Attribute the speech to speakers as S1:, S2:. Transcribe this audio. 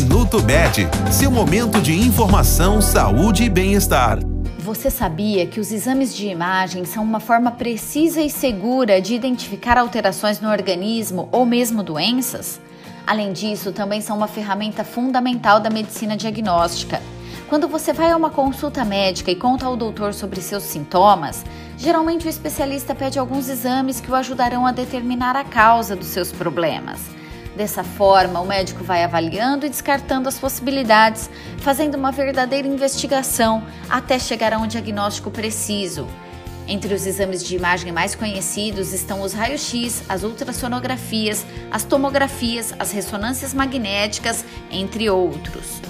S1: Minuto Med, seu momento de informação, saúde e bem-estar.
S2: Você sabia que os exames de imagem são uma forma precisa e segura de identificar alterações no organismo ou mesmo doenças? Além disso, também são uma ferramenta fundamental da medicina diagnóstica. Quando você vai a uma consulta médica e conta ao doutor sobre seus sintomas, geralmente o especialista pede alguns exames que o ajudarão a determinar a causa dos seus problemas. Dessa forma, o médico vai avaliando e descartando as possibilidades, fazendo uma verdadeira investigação até chegar a um diagnóstico preciso. Entre os exames de imagem mais conhecidos estão os raios-x, as ultrassonografias, as tomografias, as ressonâncias magnéticas, entre outros.